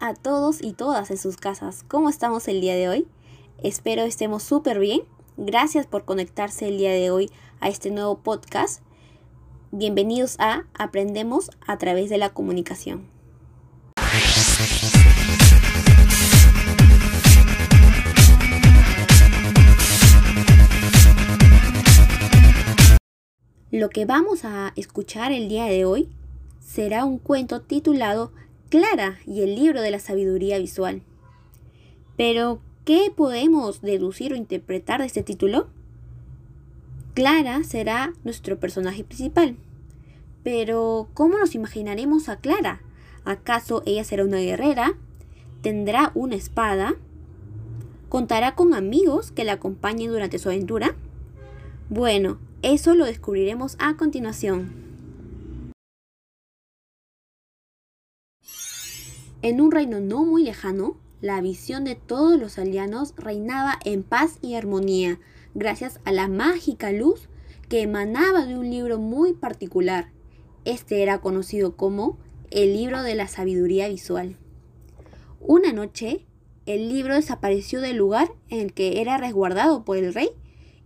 a todos y todas en sus casas. ¿Cómo estamos el día de hoy? Espero estemos súper bien. Gracias por conectarse el día de hoy a este nuevo podcast. Bienvenidos a Aprendemos a través de la comunicación. Lo que vamos a escuchar el día de hoy será un cuento titulado Clara y el libro de la sabiduría visual. Pero, ¿qué podemos deducir o interpretar de este título? Clara será nuestro personaje principal. Pero, ¿cómo nos imaginaremos a Clara? ¿Acaso ella será una guerrera? ¿Tendrá una espada? ¿Contará con amigos que la acompañen durante su aventura? Bueno, eso lo descubriremos a continuación. En un reino no muy lejano, la visión de todos los aldeanos reinaba en paz y armonía, gracias a la mágica luz que emanaba de un libro muy particular. Este era conocido como el libro de la sabiduría visual. Una noche, el libro desapareció del lugar en el que era resguardado por el rey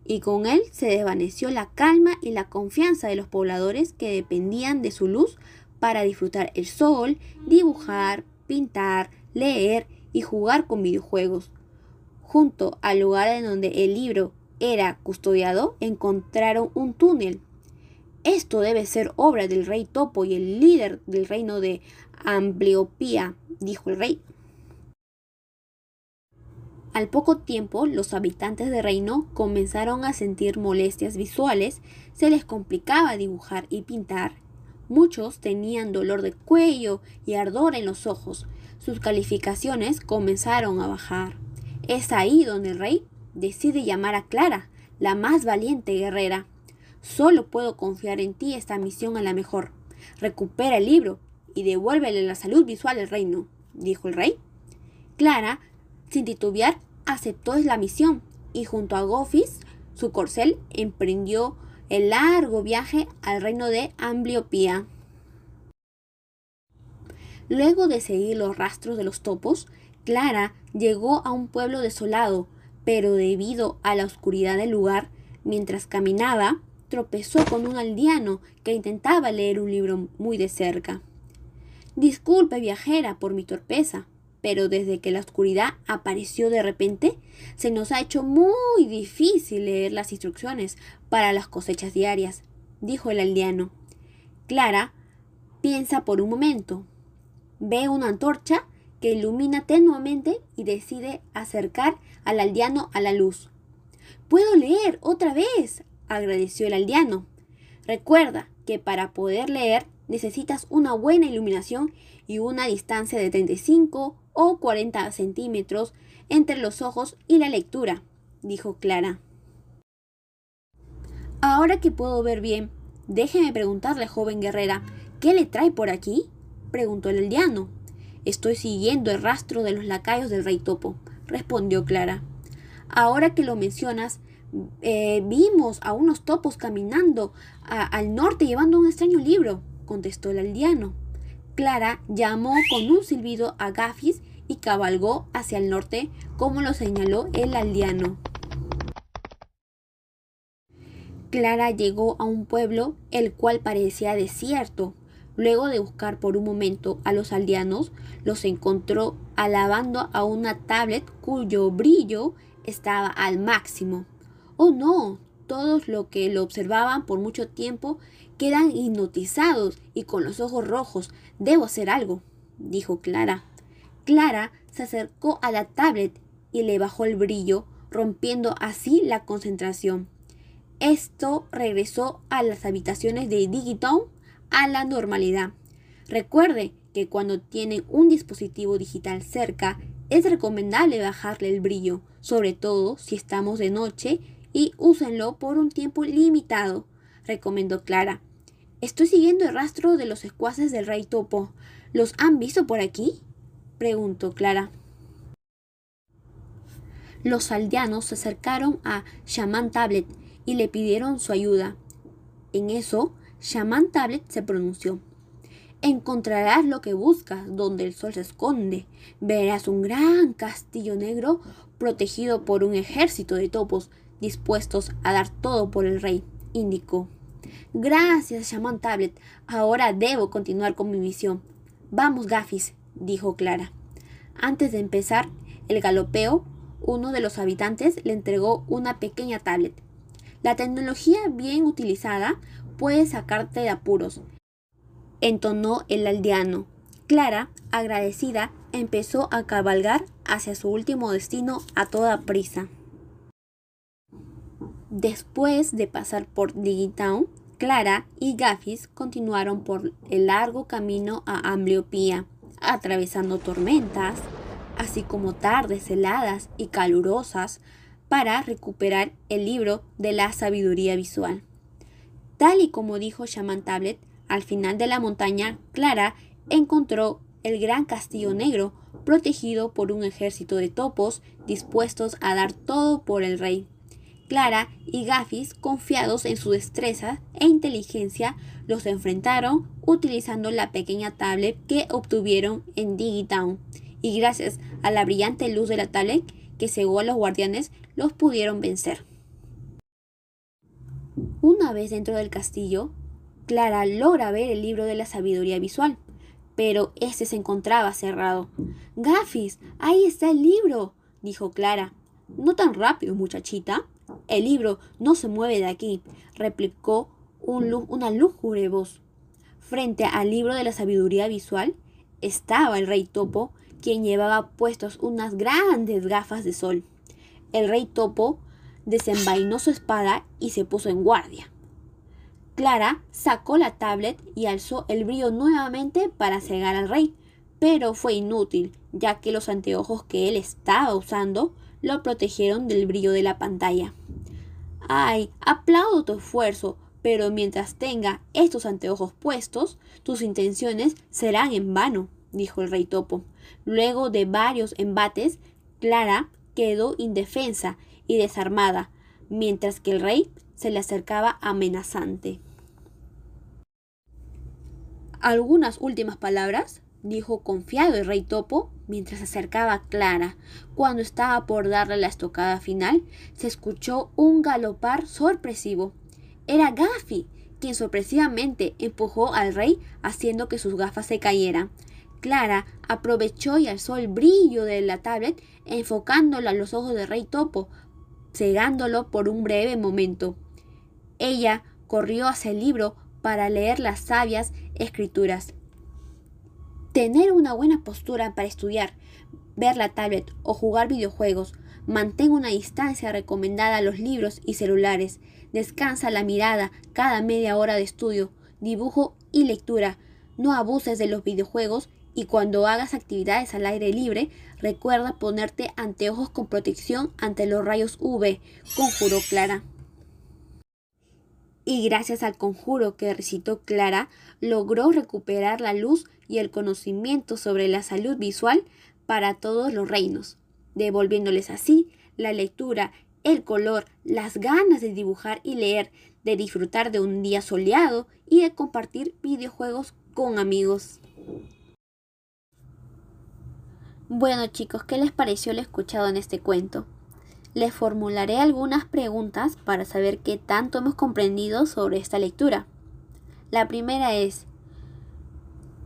y con él se desvaneció la calma y la confianza de los pobladores que dependían de su luz para disfrutar el sol, dibujar, pintar, leer y jugar con videojuegos. Junto al lugar en donde el libro era custodiado, encontraron un túnel. Esto debe ser obra del rey Topo y el líder del reino de Ambliopía, dijo el rey. Al poco tiempo, los habitantes del reino comenzaron a sentir molestias visuales, se les complicaba dibujar y pintar, Muchos tenían dolor de cuello y ardor en los ojos. Sus calificaciones comenzaron a bajar. Es ahí donde el rey decide llamar a Clara, la más valiente guerrera. Solo puedo confiar en ti esta misión a la mejor. Recupera el libro y devuélvele la salud visual al reino, dijo el rey. Clara, sin titubear, aceptó la misión y junto a Gofis, su corcel, emprendió el largo viaje al reino de Ambliopía. Luego de seguir los rastros de los topos, Clara llegó a un pueblo desolado, pero debido a la oscuridad del lugar, mientras caminaba, tropezó con un aldeano que intentaba leer un libro muy de cerca. Disculpe, viajera, por mi torpeza, pero desde que la oscuridad apareció de repente, se nos ha hecho muy difícil leer las instrucciones para las cosechas diarias, dijo el aldeano. Clara piensa por un momento, ve una antorcha que ilumina tenuamente y decide acercar al aldeano a la luz. Puedo leer otra vez, agradeció el aldeano. Recuerda que para poder leer necesitas una buena iluminación y una distancia de 35 o 40 centímetros entre los ojos y la lectura, dijo Clara. Ahora que puedo ver bien, déjeme preguntarle, joven guerrera, ¿qué le trae por aquí? preguntó el aldeano. Estoy siguiendo el rastro de los lacayos del rey topo, respondió Clara. Ahora que lo mencionas, eh, vimos a unos topos caminando al norte llevando un extraño libro, contestó el aldeano. Clara llamó con un silbido a Gafis y cabalgó hacia el norte, como lo señaló el aldeano. Clara llegó a un pueblo el cual parecía desierto. Luego de buscar por un momento a los aldeanos, los encontró alabando a una tablet cuyo brillo estaba al máximo. Oh no, todos los que lo observaban por mucho tiempo quedan hipnotizados y con los ojos rojos. Debo hacer algo, dijo Clara. Clara se acercó a la tablet y le bajó el brillo, rompiendo así la concentración. Esto regresó a las habitaciones de Digitown a la normalidad. Recuerde que cuando tienen un dispositivo digital cerca, es recomendable bajarle el brillo, sobre todo si estamos de noche, y úsenlo por un tiempo limitado, recomendó Clara. Estoy siguiendo el rastro de los secuaces del rey topo. ¿Los han visto por aquí? preguntó Clara. Los aldeanos se acercaron a Shaman Tablet y le pidieron su ayuda. En eso, Shaman Tablet se pronunció. encontrarás lo que buscas donde el sol se esconde. Verás un gran castillo negro protegido por un ejército de topos dispuestos a dar todo por el rey, indicó. Gracias, Shaman Tablet. Ahora debo continuar con mi misión. Vamos, Gafis, dijo Clara. Antes de empezar el galopeo, uno de los habitantes le entregó una pequeña tablet. La tecnología bien utilizada puede sacarte de apuros, entonó el aldeano. Clara, agradecida, empezó a cabalgar hacia su último destino a toda prisa. Después de pasar por Digitown, Clara y Gaffis continuaron por el largo camino a Ambliopía, atravesando tormentas, así como tardes heladas y calurosas, para recuperar el libro de la sabiduría visual. Tal y como dijo Shaman Tablet, al final de la montaña, Clara encontró el gran castillo negro, protegido por un ejército de topos dispuestos a dar todo por el rey. Clara y Gaffis, confiados en su destreza e inteligencia, los enfrentaron utilizando la pequeña tablet que obtuvieron en Digitown. Y gracias a la brillante luz de la tablet que cegó a los guardianes, los pudieron vencer. Una vez dentro del castillo, Clara logra ver el libro de la sabiduría visual, pero este se encontraba cerrado. Gaffis, ahí está el libro, dijo Clara. No tan rápido, muchachita. El libro no se mueve de aquí, replicó una lúgubre voz. Frente al libro de la sabiduría visual estaba el rey topo, quien llevaba puestos unas grandes gafas de sol. El rey topo desenvainó su espada y se puso en guardia. Clara sacó la tablet y alzó el brillo nuevamente para cegar al rey, pero fue inútil, ya que los anteojos que él estaba usando lo protegieron del brillo de la pantalla. Ay, aplaudo tu esfuerzo, pero mientras tenga estos anteojos puestos, tus intenciones serán en vano, dijo el rey topo. Luego de varios embates, Clara quedó indefensa y desarmada, mientras que el rey se le acercaba amenazante. Algunas últimas palabras, dijo confiado el rey topo mientras se acercaba a Clara. Cuando estaba por darle la estocada final, se escuchó un galopar sorpresivo. Era Gaffy, quien sorpresivamente empujó al rey haciendo que sus gafas se cayeran. Clara aprovechó y alzó el brillo de la tablet, enfocándola a los ojos del rey topo, cegándolo por un breve momento. Ella corrió hacia el libro para leer las sabias escrituras. Tener una buena postura para estudiar, ver la tablet o jugar videojuegos. Mantén una distancia recomendada a los libros y celulares. Descansa la mirada cada media hora de estudio, dibujo y lectura. No abuses de los videojuegos y cuando hagas actividades al aire libre, recuerda ponerte anteojos con protección ante los rayos UV, conjuró Clara y gracias al conjuro que recitó Clara, logró recuperar la luz y el conocimiento sobre la salud visual para todos los reinos, devolviéndoles así la lectura, el color, las ganas de dibujar y leer, de disfrutar de un día soleado y de compartir videojuegos con amigos. Bueno chicos, ¿qué les pareció lo escuchado en este cuento? Les formularé algunas preguntas para saber qué tanto hemos comprendido sobre esta lectura. La primera es,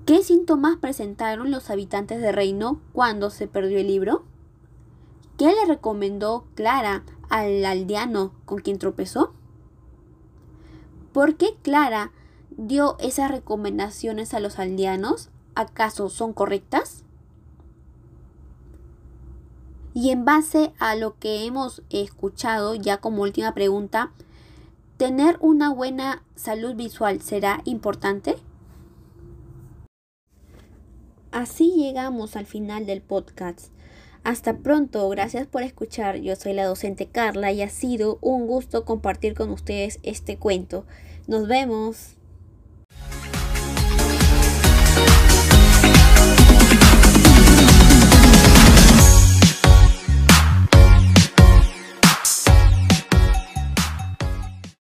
¿qué síntomas presentaron los habitantes de Reino cuando se perdió el libro? ¿Qué le recomendó Clara al aldeano con quien tropezó? ¿Por qué Clara dio esas recomendaciones a los aldeanos? ¿Acaso son correctas? Y en base a lo que hemos escuchado, ya como última pregunta, ¿tener una buena salud visual será importante? Así llegamos al final del podcast. Hasta pronto, gracias por escuchar. Yo soy la docente Carla y ha sido un gusto compartir con ustedes este cuento. Nos vemos.